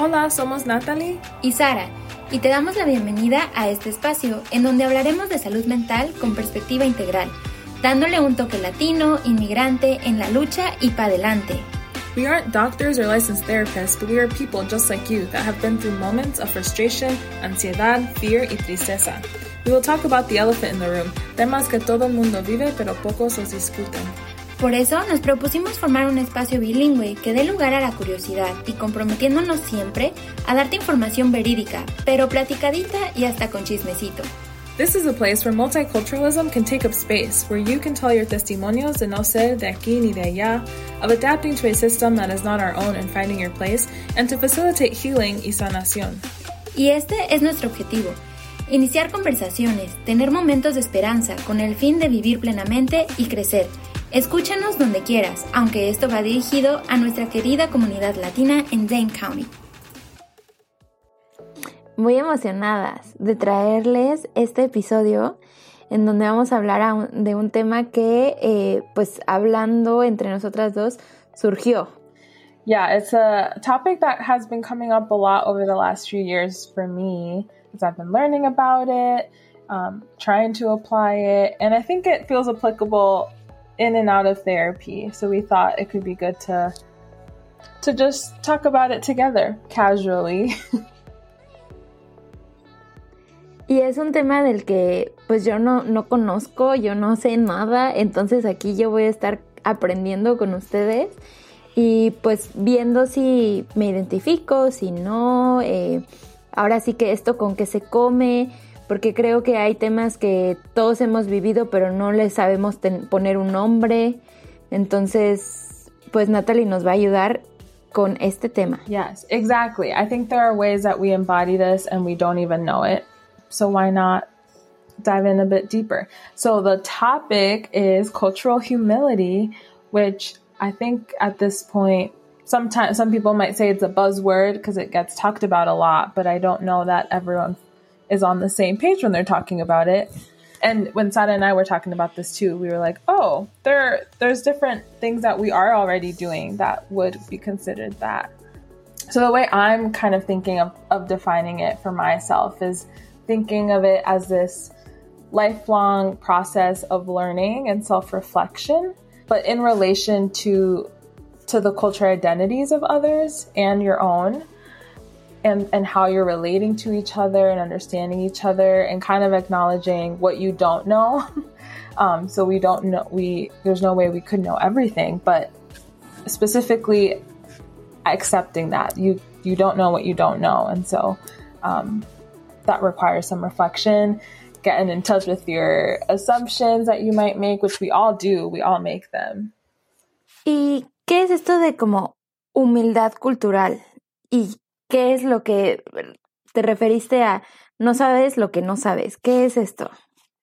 Hola, somos Natalie y Sara y te damos la bienvenida a este espacio en donde hablaremos de salud mental con perspectiva integral, dándole un toque latino, inmigrante, en la lucha y para adelante. We aren't doctors or licensed therapists, but we are people just like you that have been through moments of frustration, ansiedad, fear y tristeza. We will talk about the elephant in the room, temas que todo el mundo vive pero pocos los discuten. Por eso nos propusimos formar un espacio bilingüe que dé lugar a la curiosidad y comprometiéndonos siempre a darte información verídica, pero platicadita y hasta con chismecito. This is a place where multiculturalism can take up space, where you can tell your testimonios de no ser de aquí ni de allá, of adapting to a system that is not our own and finding your place, and to facilitate healing y sanación. Y este es nuestro objetivo. Iniciar conversaciones, tener momentos de esperanza con el fin de vivir plenamente y crecer Escúchanos donde quieras, aunque esto va dirigido a nuestra querida comunidad latina en Dane County. Muy emocionadas de traerles este episodio en donde vamos a hablar de un tema que, eh, pues hablando entre nosotras dos, surgió. Yeah, it's a topic that has been coming up a lot over the last few years for me as I've been learning about it, um, trying to apply it, and I think it feels applicable in and out of therapy. So we thought it could be good to to just talk about it together casually. Y es un tema del que pues yo no, no conozco, yo no sé nada, entonces aquí yo voy a estar aprendiendo con ustedes y pues viendo si me identifico, si no, eh, ahora sí que esto con qué se come, porque creo que hay temas que todos hemos vivido pero no les sabemos poner un nombre. Entonces, pues Natalie nos va a ayudar con este tema. Yes, exactly. I think there are ways that we embody this and we don't even know it. So why not dive in a bit deeper? So the topic is cultural humility, which I think at this point sometimes some people might say it's a buzzword because it gets talked about a lot, but I don't know that everyone is on the same page when they're talking about it. And when Sada and I were talking about this too, we were like, "Oh, there there's different things that we are already doing that would be considered that." So the way I'm kind of thinking of, of defining it for myself is thinking of it as this lifelong process of learning and self-reflection, but in relation to to the cultural identities of others and your own and and how you're relating to each other and understanding each other and kind of acknowledging what you don't know. Um, so we don't know we there's no way we could know everything but specifically accepting that you you don't know what you don't know. And so um, that requires some reflection getting in touch with your assumptions that you might make which we all do. We all make them. Y qué es esto de como humildad cultural? Y ¿Qué es lo que te referiste a no sabes lo que no sabes? ¿Qué es esto?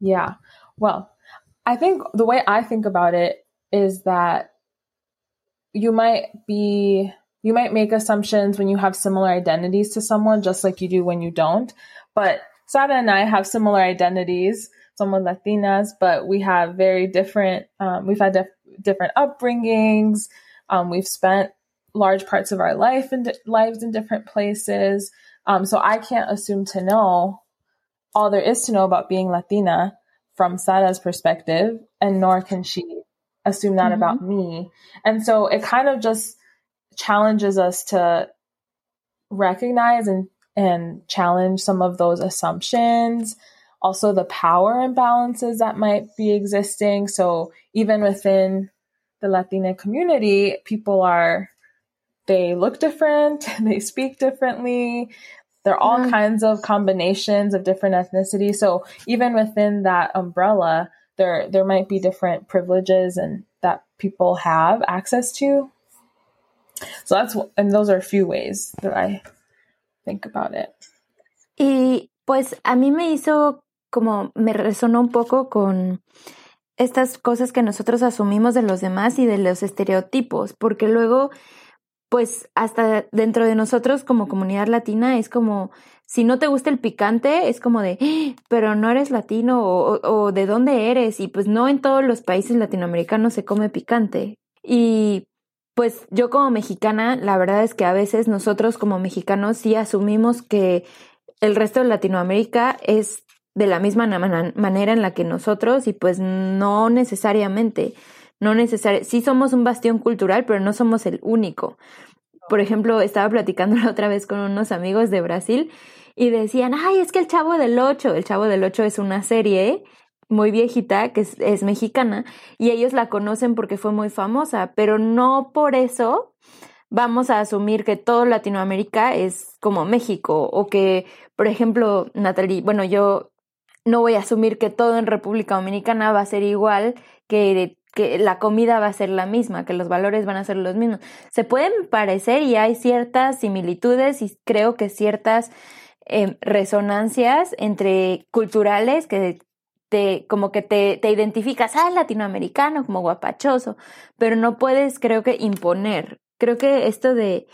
Yeah. Well, I think the way I think about it is that you might be you might make assumptions when you have similar identities to someone just like you do when you don't. But Sada and I have similar identities, somewhat Latinas, but we have very different, um, we've had dif- different upbringings. Um, we've spent large parts of our life and lives in different places. Um, so I can't assume to know all there is to know about being Latina from Sara's perspective, and nor can she assume that mm-hmm. about me. And so it kind of just challenges us to recognize and and challenge some of those assumptions also the power imbalances that might be existing so even within the latina community people are they look different, they speak differently. There are all kinds of combinations of different ethnicities. So even within that umbrella, there there might be different privileges and that people have access to. So that's and those are a few ways that I think about it. Y pues a mí me hizo como me resonó un poco con estas cosas que nosotros asumimos de los demás y de los estereotipos, porque luego pues hasta dentro de nosotros como comunidad latina es como, si no te gusta el picante, es como de, ¡Ah! pero no eres latino o, o, de dónde eres. Y pues no en todos los países latinoamericanos se come picante. Y pues yo como mexicana, la verdad es que a veces nosotros como mexicanos sí asumimos que el resto de Latinoamérica es de la misma manera en la que nosotros y pues no necesariamente, no necesariamente, sí somos un bastión cultural, pero no somos el único. Por ejemplo, estaba platicando la otra vez con unos amigos de Brasil y decían, ay, es que el Chavo del Ocho, el Chavo del Ocho es una serie muy viejita que es, es mexicana y ellos la conocen porque fue muy famosa, pero no por eso vamos a asumir que todo Latinoamérica es como México o que, por ejemplo, Natalie, bueno, yo no voy a asumir que todo en República Dominicana va a ser igual, que, que la comida va a ser la misma, que los valores van a ser los mismos. Se pueden parecer y hay ciertas similitudes y creo que ciertas em, resonancias entre culturales que te, como que te, te identificas, ah, latinoamericano, como guapachoso, pero no puedes, creo que, imponer. Creo que esto de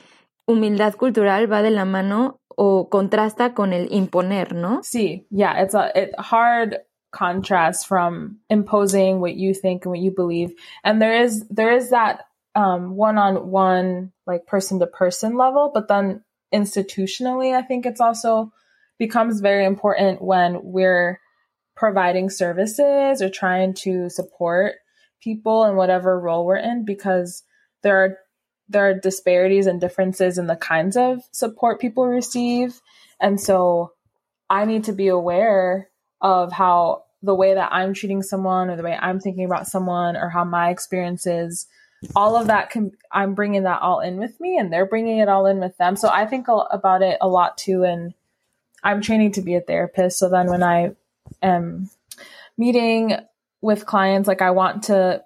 humildad cultural va de la mano o contrasta con el imponer, ¿no? Sí, yeah, it's a hard contrast from imposing what you think and what you believe. And there is there is that um, one-on-one like person to person level, but then institutionally, I think it's also becomes very important when we're providing services or trying to support people in whatever role we're in because there are there are disparities and differences in the kinds of support people receive. And so I need to be aware of how the way that I'm treating someone or the way I'm thinking about someone or how my experience is, all of that can, I'm bringing that all in with me and they're bringing it all in with them. So I think about it a lot too. And I'm training to be a therapist. So then when I am meeting with clients, like I want to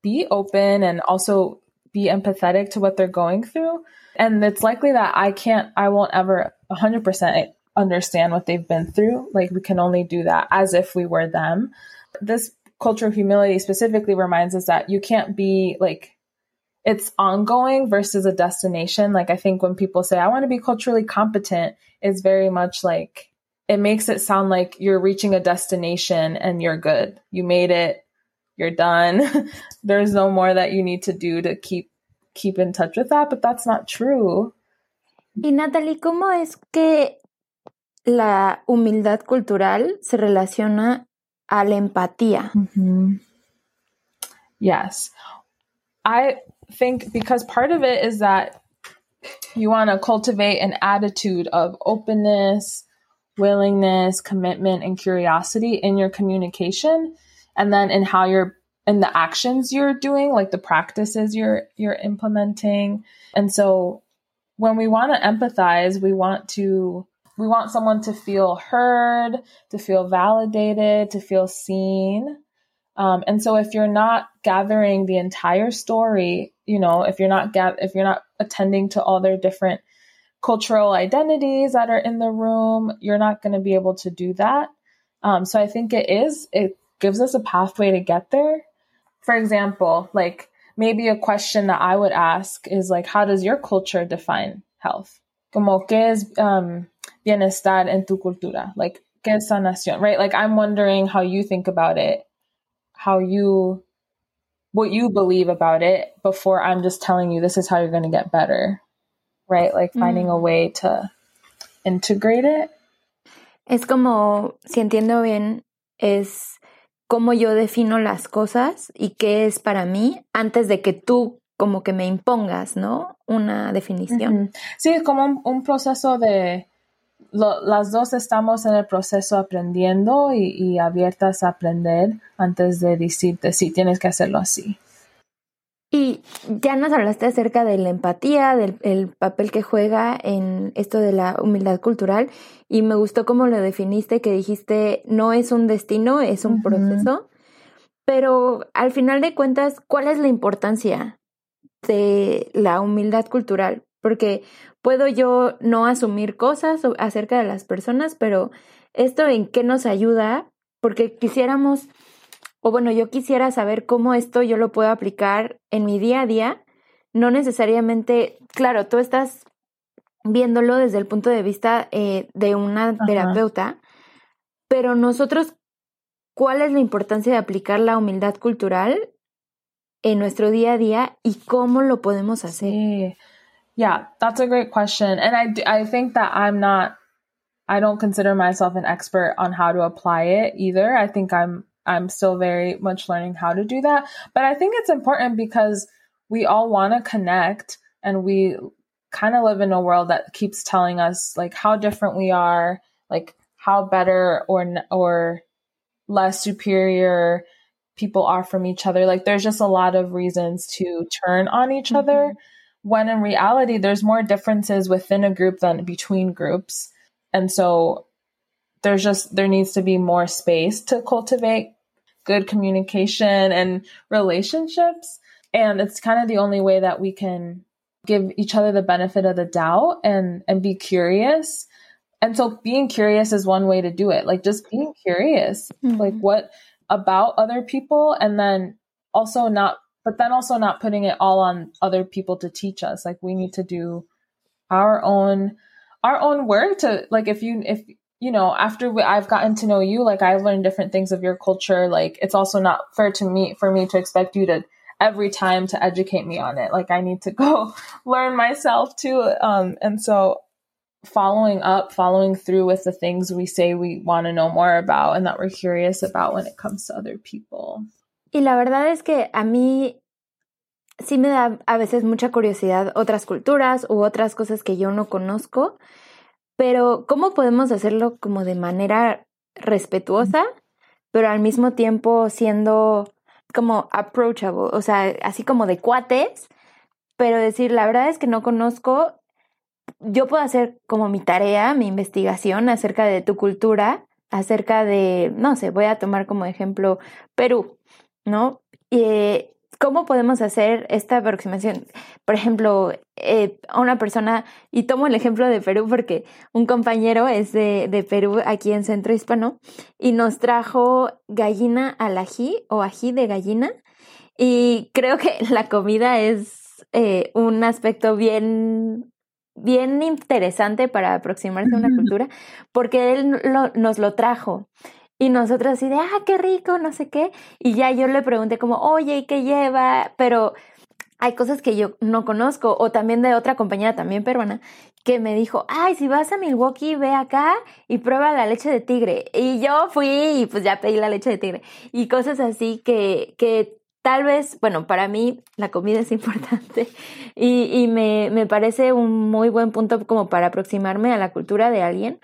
be open and also be empathetic to what they're going through. And it's likely that I can't, I won't ever 100% understand what they've been through. Like we can only do that as if we were them. This culture of humility specifically reminds us that you can't be like, it's ongoing versus a destination. Like I think when people say, I want to be culturally competent, it's very much like, it makes it sound like you're reaching a destination and you're good. You made it you're done. There's no more that you need to do to keep keep in touch with that, but that's not true. Y Natalie, ¿cómo es que la humildad cultural se relaciona a la empatía? Mm-hmm. Yes. I think because part of it is that you want to cultivate an attitude of openness, willingness, commitment, and curiosity in your communication and then in how you're in the actions you're doing like the practices you're you're implementing and so when we want to empathize we want to we want someone to feel heard to feel validated to feel seen um, and so if you're not gathering the entire story you know if you're not if you're not attending to all their different cultural identities that are in the room you're not going to be able to do that um, so i think it is it gives us a pathway to get there. For example, like maybe a question that I would ask is like, how does your culture define health? Como que es um, bienestar en tu cultura? Like, ¿qué es sanación? Right? Like, I'm wondering how you think about it, how you, what you believe about it before I'm just telling you this is how you're going to get better. Right? Like, finding mm. a way to integrate it. Es como, si entiendo bien, es cómo yo defino las cosas y qué es para mí antes de que tú como que me impongas, ¿no? Una definición. Sí, es como un, proceso de... las dos estamos en el proceso aprendiendo y, y, abiertas a aprender antes de decirte, sí, tienes que hacerlo así. Y ya nos hablaste acerca de la empatía, del papel que juega en esto de la humildad cultural y me gustó cómo lo definiste, que dijiste no es un destino, es un proceso, pero al final de cuentas, ¿cuál es la importancia de la humildad cultural? Porque puedo yo no asumir cosas acerca de las personas, pero esto en qué nos ayuda, porque quisiéramos o bueno, yo quisiera saber cómo esto yo lo puedo aplicar en mi día a día, no necesariamente, claro, tú estás viéndolo desde el punto de vista eh, de una terapeuta, pero nosotros, ¿cuál es la importancia de aplicar la humildad cultural en nuestro día a día y cómo lo podemos hacer? Sí. Yeah, that's a great question. And I, I think that I'm not, I don't consider myself an expert on how to apply it either. I think I'm, I'm still very much learning how to do that. But I think it's important because we all want to connect and we kind of live in a world that keeps telling us like how different we are, like how better or, or less superior people are from each other. Like there's just a lot of reasons to turn on each mm-hmm. other when in reality there's more differences within a group than between groups. And so there's just there needs to be more space to cultivate good communication and relationships. And it's kind of the only way that we can give each other the benefit of the doubt and and be curious. And so being curious is one way to do it. Like just being curious. Mm-hmm. Like what about other people and then also not but then also not putting it all on other people to teach us. Like we need to do our own our own work to like if you if you know after we, i've gotten to know you like i've learned different things of your culture. Like it's also not fair to me for me to expect you to every time to educate me on it. Like i need to go learn myself too. Um and so following up, following through with the things we say we want to know more about and that we're curious about when it comes to other people. Y la verdad es que a mí sí me da a veces mucha curiosidad otras culturas u otras cosas que yo no conozco, pero ¿cómo podemos hacerlo como de manera respetuosa, pero al mismo tiempo siendo como approachable, o sea, así como de cuates, pero decir, la verdad es que no conozco yo puedo hacer como mi tarea, mi investigación acerca de tu cultura, acerca de, no sé, voy a tomar como ejemplo Perú, ¿no? Eh, ¿Cómo podemos hacer esta aproximación? Por ejemplo, eh, a una persona, y tomo el ejemplo de Perú porque un compañero es de, de, Perú aquí en Centro Hispano y nos trajo gallina al ají o ají de gallina y creo que la comida es eh, un aspecto bien bien interesante para aproximarse a una cultura, porque él nos lo trajo. Y nosotros así de, ah, qué rico, no sé qué. Y ya yo le pregunté como, oye, ¿y qué lleva? Pero hay cosas que yo no conozco, o también de otra compañera, también peruana, que me dijo, ay, si vas a Milwaukee, ve acá y prueba la leche de tigre. Y yo fui y pues ya pedí la leche de tigre. Y cosas así que, que tal vez, bueno, para mí la comida es importante y, me, me, parece un muy buen punto como para aproximarme a la cultura de alguien,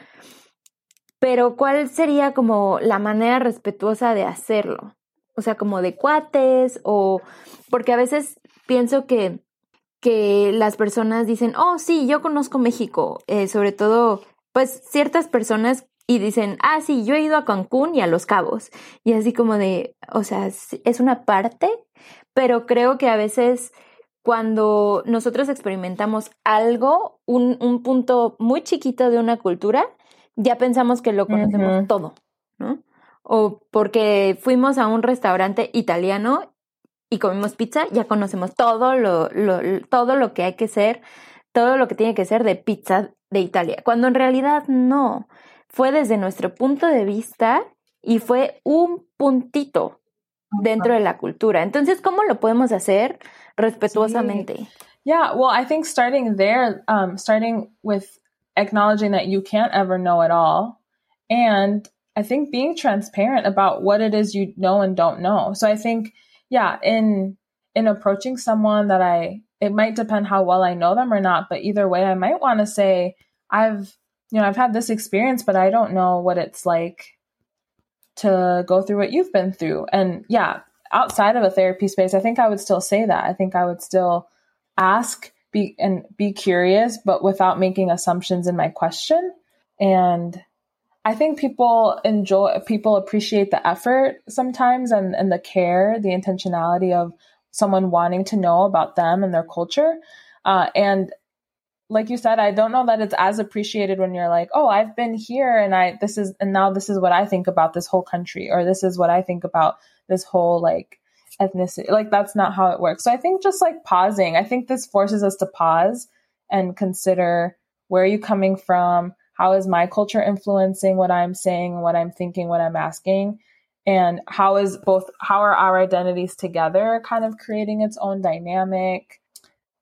pero ¿cuál sería como la manera respetuosa de hacerlo? O sea, como de cuates o porque a veces pienso que, que las personas dicen, oh, sí, yo conozco México, eh, sobre todo, pues ciertas personas y dicen, ah, sí, yo he ido a Cancún y a Los Cabos. Y así como de, o sea, es una parte, pero creo que a veces cuando nosotros experimentamos algo, un, un punto muy chiquito de una cultura, ya pensamos que lo conocemos todo, ¿no? O porque fuimos a un restaurante italiano y comimos pizza, ya conocemos todo lo, lo, todo lo que hay que ser, todo lo que tiene que ser de pizza de Italia, cuando en realidad no fue desde nuestro punto de vista y fue un puntito dentro de la cultura. Entonces, ¿cómo lo podemos hacer respetuosamente? Yeah, well, I think starting there, um, starting with acknowledging that you can't ever know it all, and I think being transparent about what it is you know and don't know. So I think, yeah, in in approaching someone that I, it might depend how well I know them or not, but either way, I might want to say, I've you know, I've had this experience, but I don't know what it's like to go through what you've been through. And yeah, outside of a therapy space, I think I would still say that. I think I would still ask be and be curious, but without making assumptions in my question. And I think people enjoy people appreciate the effort sometimes and, and the care, the intentionality of someone wanting to know about them and their culture. Uh, and like you said, I don't know that it's as appreciated when you're like, oh, I've been here and I, this is, and now this is what I think about this whole country, or this is what I think about this whole like ethnicity. Like that's not how it works. So I think just like pausing, I think this forces us to pause and consider where are you coming from? How is my culture influencing what I'm saying, what I'm thinking, what I'm asking? and how is both how are our identities together kind of creating its own dynamic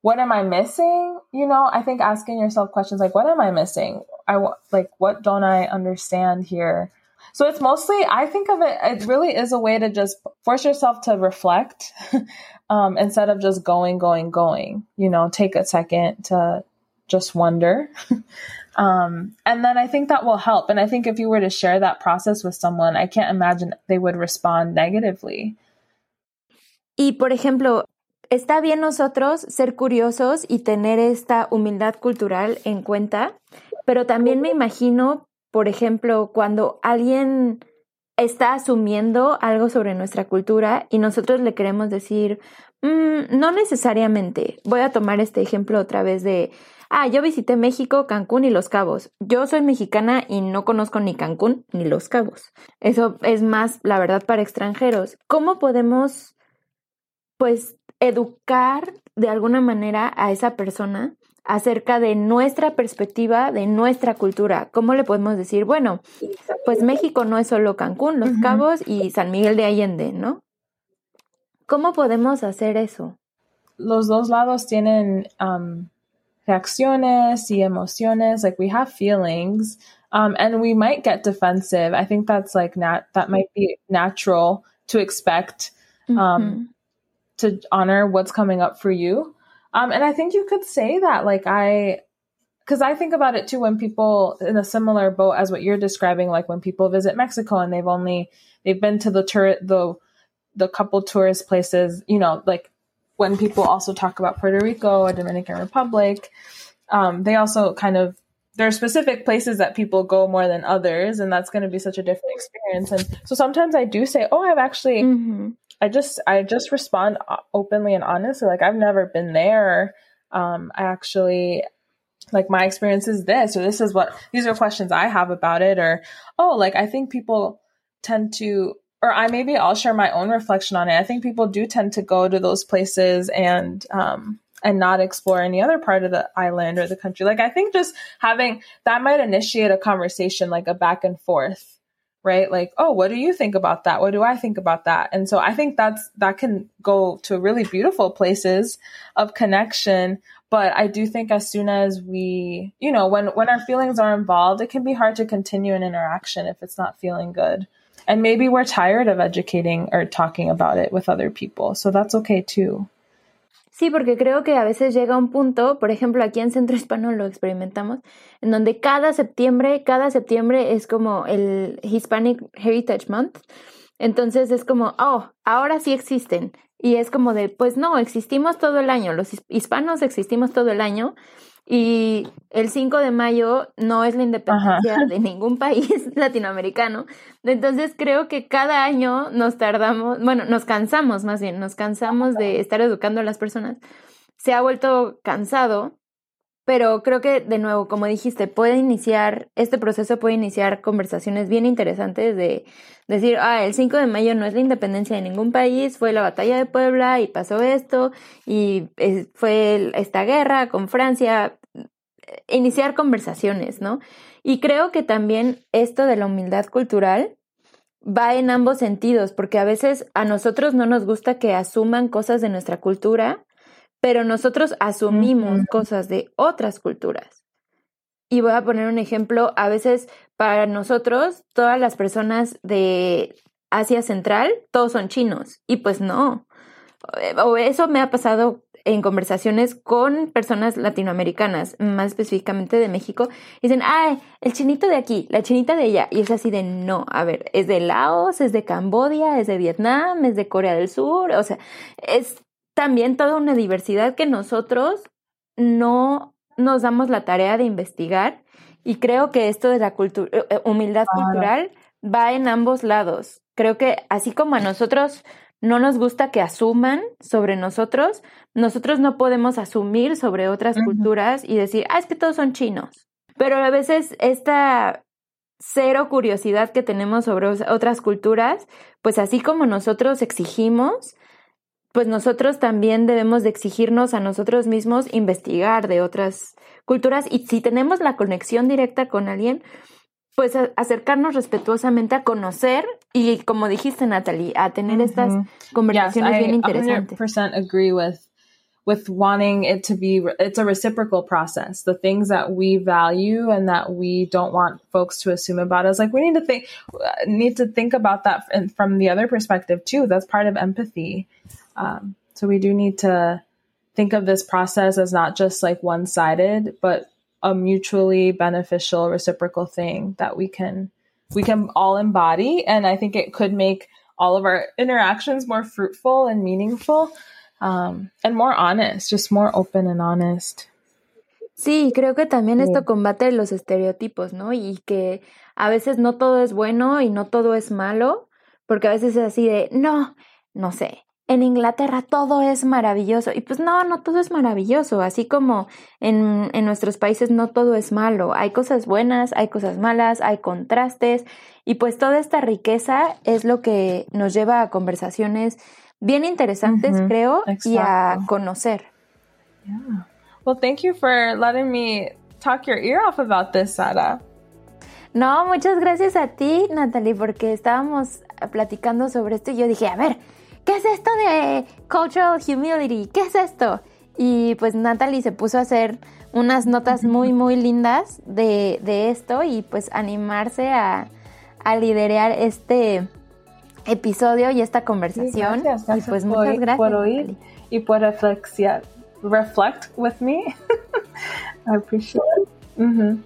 what am i missing you know i think asking yourself questions like what am i missing i like what don't i understand here so it's mostly i think of it it really is a way to just force yourself to reflect um, instead of just going going going you know take a second to just wonder Um, and then I think that will help. And I think if you were to share that process with someone, I can't imagine they would respond negatively. Y por ejemplo, está bien nosotros ser curiosos y tener esta humildad cultural en cuenta, pero también me imagino, por ejemplo, cuando alguien está asumiendo algo sobre nuestra cultura y nosotros le queremos decir, mm, no necesariamente. Voy a tomar este ejemplo otra vez de ah, yo visité México, Cancún y Los Cabos. Yo soy mexicana y no conozco ni Cancún ni Los Cabos. Eso es más, la verdad, para extranjeros. ¿Cómo podemos, pues, educar de alguna manera a esa persona acerca de nuestra perspectiva, de nuestra cultura. ¿Cómo le podemos decir? Bueno, pues México no es solo Cancún, Los Cabos y San Miguel de Allende, ¿no? ¿Cómo podemos hacer eso? Los dos lados tienen um, reacciones y emociones. Like we have feelings, um, and we might get defensive. I think that's like nat that might be natural to expect. Um, to honor what's coming up for you. Um, and I think you could say that, like I, because I think about it too when people in a similar boat as what you're describing, like when people visit Mexico and they've only they've been to the tour the the couple tourist places, you know, like when people also talk about Puerto Rico or Dominican Republic, um, they also kind of there are specific places that people go more than others, and that's going to be such a different experience. And so sometimes I do say, "Oh, I've actually." Mm-hmm. I just I just respond openly and honestly, like I've never been there. Um, I actually like my experience is this, or this is what these are questions I have about it, or oh, like I think people tend to or I maybe I'll share my own reflection on it. I think people do tend to go to those places and um, and not explore any other part of the island or the country. Like I think just having that might initiate a conversation, like a back and forth, right? Like, oh, what do you think about that? What do I think about that? And so I think that's that can go to really beautiful places of connection. But I do think as soon as we, you know, when when our feelings are involved, it can be hard to continue an interaction if it's not feeling good. And maybe we're tired of educating or talking about it with other people. So that's okay too. Sí, porque creo que a veces llega un punto, por ejemplo, aquí en Centro Hispano lo experimentamos, en donde cada septiembre, cada septiembre es como el Hispanic Heritage Month. Entonces es como, oh, ahora sí existen. Y es como de, pues no, existimos todo el año, los hispanos existimos todo el año y el 5 de mayo no es la independencia de ningún país latinoamericano. Entonces creo que cada año nos tardamos, bueno, nos cansamos más bien, nos cansamos de estar educando a las personas. Se ha vuelto cansado, pero creo que de nuevo, como dijiste, puede iniciar, este proceso puede iniciar conversaciones bien interesantes de decir, ah, el 5 de mayo no es la independencia de ningún país, fue la batalla de Puebla y pasó esto, y fue esta guerra con Francia, iniciar conversaciones, ¿no? Y creo que también esto de la humildad cultural va en ambos sentidos, porque a veces a nosotros no nos gusta que asuman cosas de nuestra cultura, pero nosotros asumimos cosas de otras culturas. Y voy a poner un ejemplo, a veces para nosotros, todas las personas de Asia Central, todos son chinos, y pues no. O eso me ha pasado en conversaciones con personas latinoamericanas, más específicamente de México, dicen, ay, el chinito de aquí, la chinita de allá. Y es así de, no, a ver, es de Laos, es de Cambodia, es de Vietnam, es de Corea del Sur, o sea, es también toda una diversidad que nosotros no nos damos la tarea de investigar. Y creo que esto de la cultura, eh, humildad cultural va en ambos lados. Creo que así como a nosotros no nos gusta que asuman sobre nosotros, nosotros no podemos asumir sobre otras culturas y decir, ah, es que todos son chinos. Pero a veces esta cero curiosidad que tenemos sobre otras culturas, pues así como nosotros exigimos, pues nosotros también debemos de exigirnos a nosotros mismos investigar de otras culturas y si tenemos la conexión directa con alguien, pues acercarnos respetuosamente a conocer y como dijiste Natalie, a tener estas conversaciones yes, bien interesantes. 100% agree with with wanting it to be it's a reciprocal process. The things that we value and that we don't want folks to assume about us like we need to think need to think about that from the other perspective too. That's part of empathy. Um, so we do need to think of this process as not just like one-sided but a mutually beneficial reciprocal thing that we can we can all embody. And i think it could make all of our interactions more fruitful and meaningful um, and more honest just more open and honest. Sí, creo que también esto combate los estereotipos, ¿no? Y que a veces no todo es bueno y no todo es malo, porque a veces es así de, no, no sé, en Inglaterra todo es maravilloso. Y pues no, no todo es maravilloso. Así como en, en, nuestros países no todo es malo. Hay cosas buenas, hay cosas malas, hay contrastes. Y pues toda esta riqueza es lo que nos lleva a conversaciones bien interesantes, mm -hmm. creo, y a conocer. Yeah. Well, thank you for letting me talk your ear off about this, Sara. No, muchas gracias a ti, Natalie, porque estábamos platicando sobre esto y yo dije, a ver, ¿qué es esto de cultural humility? ¿Qué es esto? Y pues Natalie se puso a hacer unas notas muy, muy lindas de, de esto y pues animarse a, a, liderar este episodio y esta conversación. Sí, gracias, gracias y pues por, muchas gracias. Por oír y por reflexionar. Reflect with me. I appreciate it. Mm -hmm.